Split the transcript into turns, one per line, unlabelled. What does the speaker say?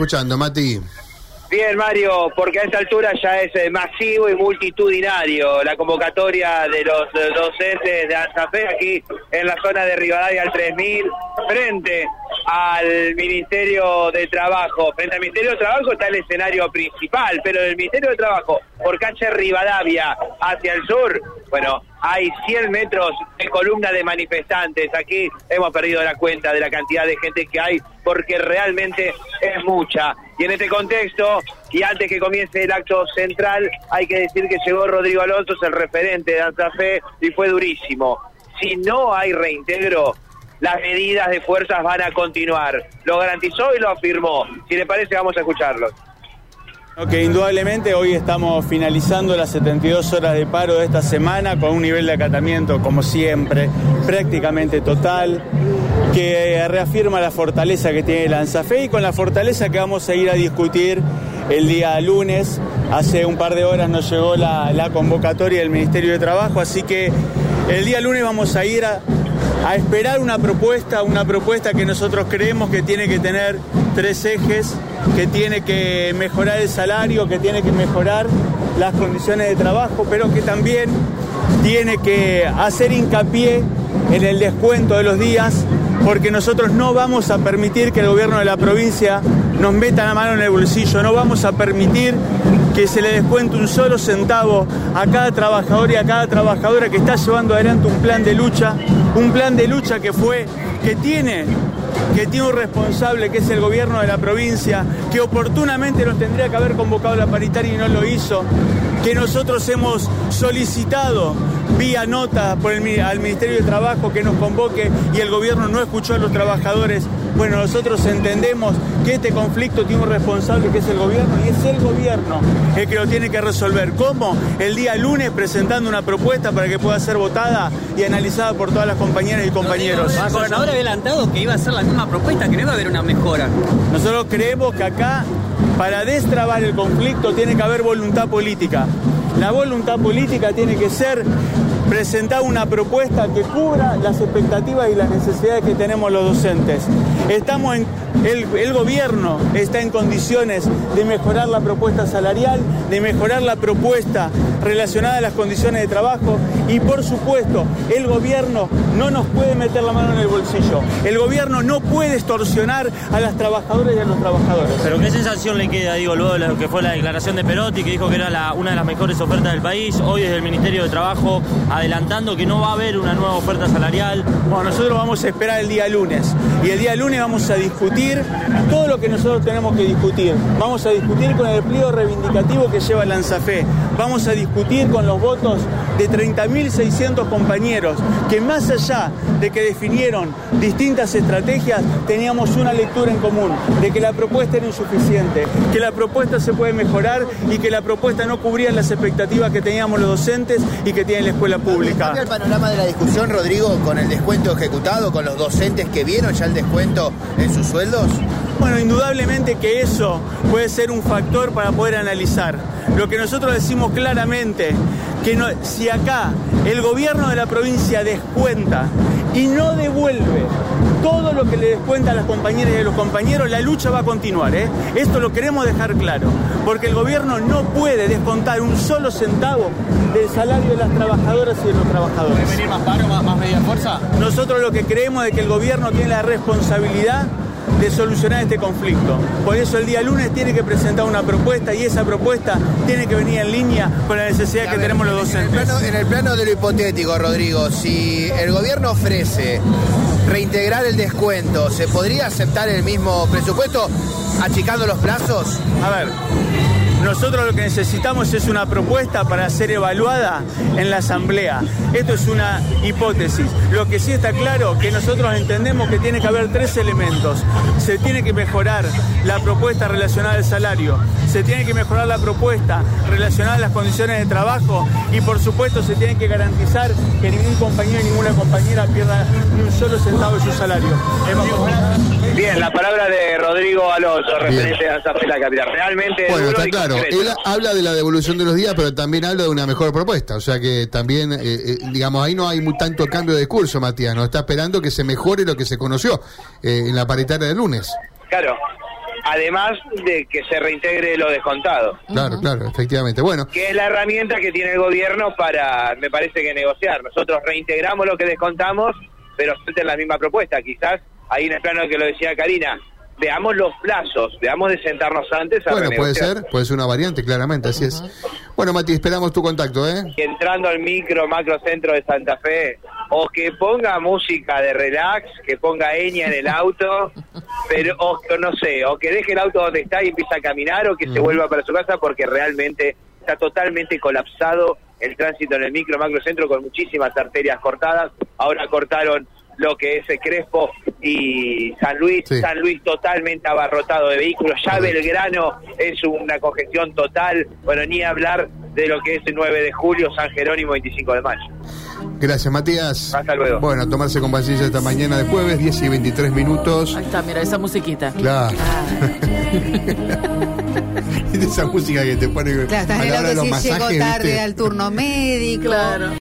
Escuchando, Mati.
Bien, Mario, porque a esta altura ya es eh, masivo y multitudinario la convocatoria de los docentes de ANSAFE aquí en la zona de Rivadavia al 3000, frente al Ministerio de Trabajo. Frente al Ministerio de Trabajo está el escenario principal, pero del Ministerio de Trabajo por calle Rivadavia hacia el sur, bueno, hay 100 metros de columna de manifestantes. Aquí hemos perdido la cuenta de la cantidad de gente que hay porque realmente es mucha. Y en este contexto, y antes que comience el acto central, hay que decir que llegó Rodrigo Alonso, es el referente de Fe y fue durísimo. Si no hay reintegro, las medidas de fuerzas van a continuar. Lo garantizó y lo afirmó. Si le parece, vamos a escucharlo.
Que indudablemente hoy estamos finalizando las 72 horas de paro de esta semana con un nivel de acatamiento, como siempre, prácticamente total, que reafirma la fortaleza que tiene Lanzafe y con la fortaleza que vamos a ir a discutir el día lunes. Hace un par de horas nos llegó la convocatoria del Ministerio de Trabajo, así que el día lunes vamos a ir a, a esperar una propuesta, una propuesta que nosotros creemos que tiene que tener tres ejes, que tiene que mejorar el salario, que tiene que mejorar las condiciones de trabajo, pero que también tiene que hacer hincapié en el descuento de los días, porque nosotros no vamos a permitir que el gobierno de la provincia nos meta la mano en el bolsillo, no vamos a permitir que se le descuente un solo centavo a cada trabajador y a cada trabajadora que está llevando adelante un plan de lucha, un plan de lucha que fue, que tiene que tiene un responsable que es el gobierno de la provincia, que oportunamente nos tendría que haber convocado la paritaria y no lo hizo, que nosotros hemos solicitado vía nota al Ministerio de Trabajo que nos convoque y el gobierno no escuchó a los trabajadores. Bueno, nosotros entendemos que este conflicto tiene un responsable que es el gobierno y es el gobierno el que lo tiene que resolver. ¿Cómo? El día lunes presentando una propuesta para que pueda ser votada y analizada por todas las compañeras y compañeros.
El gobernador adelantado que iba a ser la misma propuesta, que no iba a haber una mejora.
Nosotros creemos que acá, para destrabar el conflicto, tiene que haber voluntad política. La voluntad política tiene que ser presentar una propuesta que cubra las expectativas y las necesidades que tenemos los docentes. Estamos en, el, el, gobierno está en condiciones de mejorar la propuesta salarial, de mejorar la propuesta relacionada a las condiciones de trabajo y por supuesto el gobierno no nos puede meter la mano en el bolsillo. El gobierno no puede extorsionar a las trabajadoras y a los trabajadores.
Pero qué sensación le queda, digo, luego de lo que fue la declaración de Perotti, que dijo que era la, una de las mejores ofertas del país, hoy desde el Ministerio de Trabajo adelantando que no va a haber una nueva oferta salarial.
Bueno, nosotros vamos a esperar el día lunes y el día lunes vamos a discutir todo lo que nosotros tenemos que discutir. Vamos a discutir con el pliego reivindicativo que lleva Lanzafe. Vamos a discutir con los votos de 30.600 compañeros que más allá de que definieron distintas estrategias, teníamos una lectura en común, de que la propuesta era insuficiente, que la propuesta se puede mejorar y que la propuesta no cubría las expectativas que teníamos los docentes y que tiene la escuela pública.
¿Cambia el panorama de la discusión, Rodrigo, con el descuento ejecutado, con los docentes que vieron ya el descuento en sus sueldos?
Bueno, indudablemente que eso puede ser un factor para poder analizar. Lo que nosotros decimos claramente, que no, si acá el gobierno de la provincia descuenta y no devuelve todo lo que le descuenta a las compañeras y a los compañeros, la lucha va a continuar. ¿eh? Esto lo queremos dejar claro, porque el gobierno no puede descontar un solo centavo del salario de las trabajadoras y de los trabajadores.
¿Puede venir más paro, más, de fuerza?
Nosotros lo que creemos es que el gobierno tiene la responsabilidad de solucionar este conflicto. Por eso el día lunes tiene que presentar una propuesta y esa propuesta tiene que venir en línea con la necesidad que tenemos los docentes.
En el, plano, en el plano de lo hipotético, Rodrigo, si el gobierno ofrece reintegrar el descuento, ¿se podría aceptar el mismo presupuesto achicando los plazos?
A ver, nosotros lo que necesitamos es una propuesta para ser evaluada en la Asamblea. Esto es una hipótesis. Lo que sí está claro que nosotros entendemos que tiene que haber tres elementos. Se tiene que mejorar la propuesta relacionada al salario, se tiene que mejorar la propuesta relacionada a las condiciones de trabajo y por supuesto se tiene que garantizar que ningún compañero y ninguna compañera pierda ni un solo centavo de su salario.
Bien, la palabra de Rodrigo Alonso, referente a esa la capital. Realmente
bueno, está claro. Él habla de la devolución de los días, pero también habla de una mejor propuesta. O sea que también, eh, eh, digamos, ahí no hay muy tanto cambio de discurso, Matías. No está esperando que se mejore lo que se conoció eh, en la paritaria del lunes.
Claro. además de que se reintegre lo descontado,
Claro, claro, efectivamente. Bueno,
que es la herramienta que tiene el gobierno para, me parece que negociar. Nosotros reintegramos lo que descontamos, pero en la misma propuesta. Quizás ahí en el plano que lo decía Karina, veamos los plazos, veamos de sentarnos antes a
bueno, puede ser, puede ser una variante, claramente, así es. Bueno, Mati, esperamos tu contacto, ¿eh?
Y entrando al micro, macro centro de Santa Fe, o que ponga música de relax, que ponga eña en el auto, pero o que no sé, o que deje el auto donde está y empiece a caminar, o que se vuelva para su casa porque realmente está totalmente colapsado el tránsito en el micro, macro centro con muchísimas arterias cortadas. Ahora cortaron lo que es Crespo y San Luis,
Sí.
San Luis totalmente abarrotado de vehículos, ya Belgrano es una congestión total, bueno, ni hablar de lo que es el 9 de julio, San Jerónimo 25 de mayo.
Gracias, Matías.
Hasta luego.
Bueno, tomarse con paciencia esta mañana de jueves, 10 y 23 minutos.
Ahí está, mira, esa musiquita.
Claro. Esa música que te pone
Claro, estás
a la hora de los
si llego tarde
¿viste?
al turno médico.
Claro.